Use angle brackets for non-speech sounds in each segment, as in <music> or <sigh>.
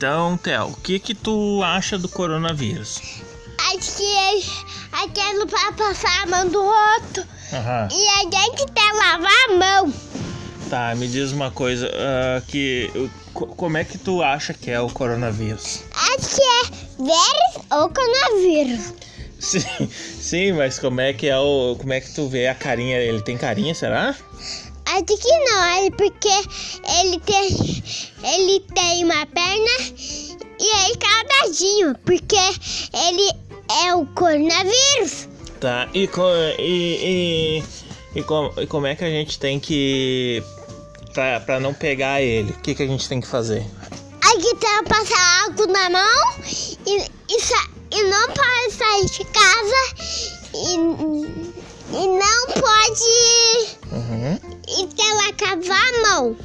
Então, Theo, o que que tu acha do coronavírus? Acho que é aquilo pra passar a mão do outro. Aham. E a gente tem que lavar a mão. Tá, me diz uma coisa, ah, que o- co- como é que tu acha que é o coronavírus? Acho que é vírus ou coronavírus. Sim, <laughs> sim, mas como é que é o, como é que tu vê a carinha? Ele tem carinha, será? Acho que não, é porque ele tem porque ele é o coronavírus. Tá. E co- e, e, e, com- e como é que a gente tem que pra, pra não pegar ele? O que que a gente tem que fazer? Aqui tem que passar álcool na mão e, e, sa- e não pode sair de casa e, e não pode Uhum. e que lavar a mão,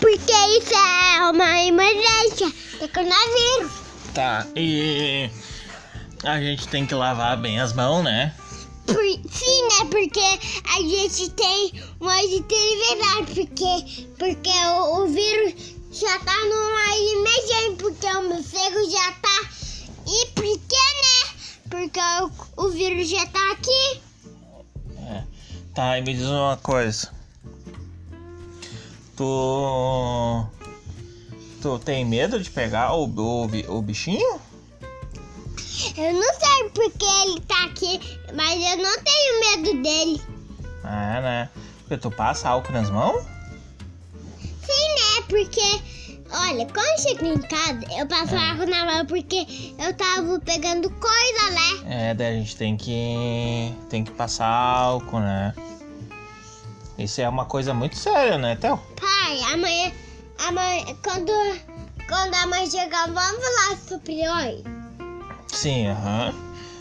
porque isso é uma emergência do coronavírus. Tá. E a gente tem que lavar bem as mãos, né? Por- sim, né? Porque a gente tem uma atividade, porque, porque o, o vírus já tá numa emergência, porque o morcego já tá. E por que, né? Porque o, o vírus já tá aqui. É. Tá, e me diz uma coisa. Tu. Tu tem medo de pegar o, o, o bichinho? Eu não sei porque ele tá aqui, mas eu não tenho medo dele. É, né? Porque tu passa álcool nas mãos? Sim, né? Porque, olha, quando eu chego em casa, eu passo água na mão porque eu tava pegando coisa, né? É, daí a gente tem que. tem que passar álcool, né? Isso é uma coisa muito séria, né, Theo? Pai, amanhã, amanhã quando, quando a mãe chegar, vamos falar sobre? Sim, aham.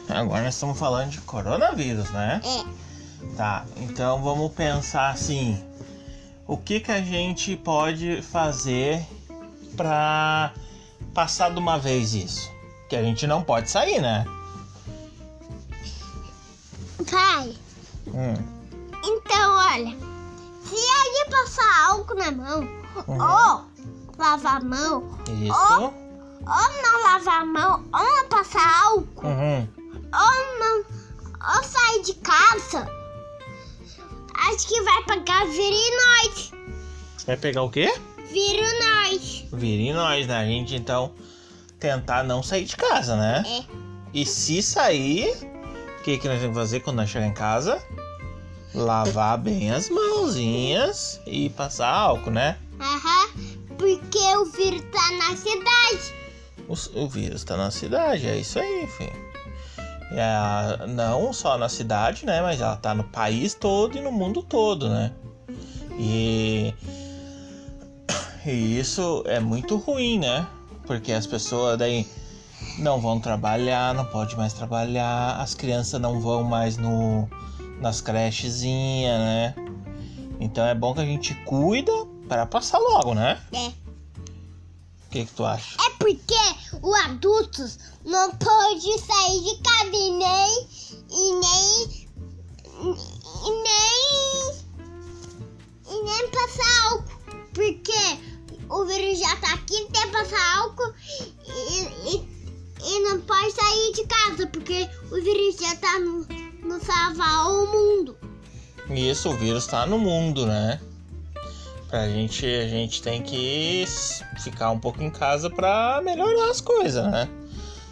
Agora nós estamos falando de coronavírus, né? É, Tá, então vamos pensar assim: o que que a gente pode fazer pra passar de uma vez isso? Que a gente não pode sair, né? pai, Hum, então olha, se a gente passar álcool na mão, ou lavar a mão, isso. ou não lavar a mão, ou não passar álcool, Uhum. ou não, ou sair de casa, acho que vai pagar nós, Vai pegar o quê? em nós, né? A gente então tentar não sair de casa, né? É. E se sair, o que, que nós temos que fazer quando nós chegar em casa? Lavar bem as mãozinhas e passar álcool, né? Aham, porque o vírus tá na cidade. O, o vírus tá na cidade, é isso aí, filho. É, não só na cidade, né? Mas ela tá no país todo e no mundo todo, né? E, e isso é muito ruim, né? Porque as pessoas daí não vão trabalhar, não pode mais trabalhar, as crianças não vão mais no nas crechezinhas, né? Então é bom que a gente cuida para passar logo, né? É. O que, que tu acha? É porque os adultos não pode sair de casa e nem. e nem. e nem. e nem passar álcool. Porque o vírus já tá aqui, tem que passar álcool e, e, e não pode sair de casa, porque o vírus já tá no, no salvar o mundo. Isso, o vírus tá no mundo, né? Pra gente, a gente tem que ficar um pouco em casa pra melhorar as coisas, né?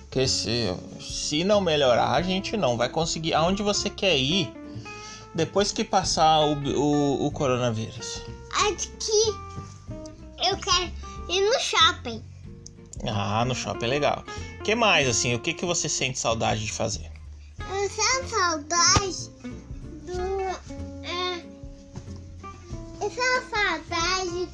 Porque se, se não melhorar, a gente não vai conseguir. Aonde você quer ir depois que passar o, o, o coronavírus? Que eu quero ir no shopping. Ah, no shopping é legal. O que mais, assim? O que, que você sente saudade de fazer? Eu sinto saudade sinto saudade.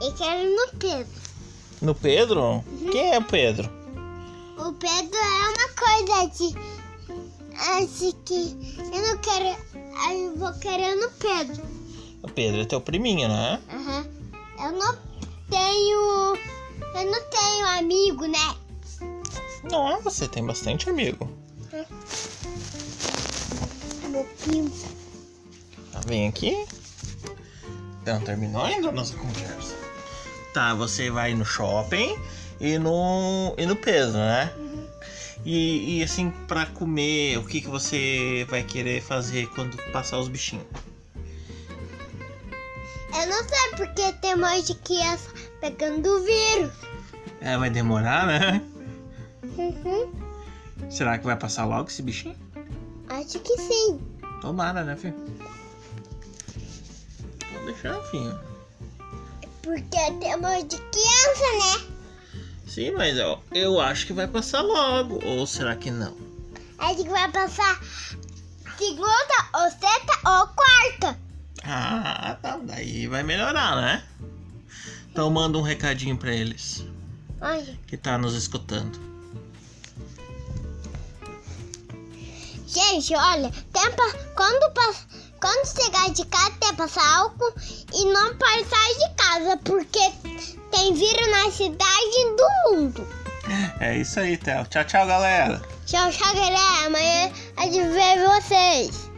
Eu quero no Pedro. No Pedro? Quem é o Pedro? O Pedro é uma coisa de. Acho que. Eu não quero. Eu vou querer no Pedro. O Pedro é teu priminho, né? Aham. Eu não tenho. Eu não tenho amigo, né? Não, você tem bastante amigo. Meu primo. Tá vem aqui. Então, terminou ainda a nossa conversa. Tá, você vai no shopping e no, e no peso, né? E, e assim, pra comer, o que, que você vai querer fazer quando passar os bichinhos? Eu não sei porque tem mais de criança pegando o vírus. É, vai demorar, né? Uhum. Será que vai passar logo esse bichinho? Acho que sim. Tomara, né, filho? Pode deixar, filho. Porque tem mais de criança, né? Sim, mas ó, eu acho que vai passar logo. Ou será que não? Acho que vai passar segunda, ou sexta, ou quarta. Ah, tá. Daí vai melhorar, né? Então manda um recadinho pra eles Olha. que tá nos escutando. Gente, olha, tem pa- quando, quando chegar de casa, tem passar álcool e não pode sair de casa, porque tem vírus na cidade do mundo. É isso aí, Theo. Tchau, tchau, galera. Tchau, tchau, galera. Amanhã a gente vê vocês.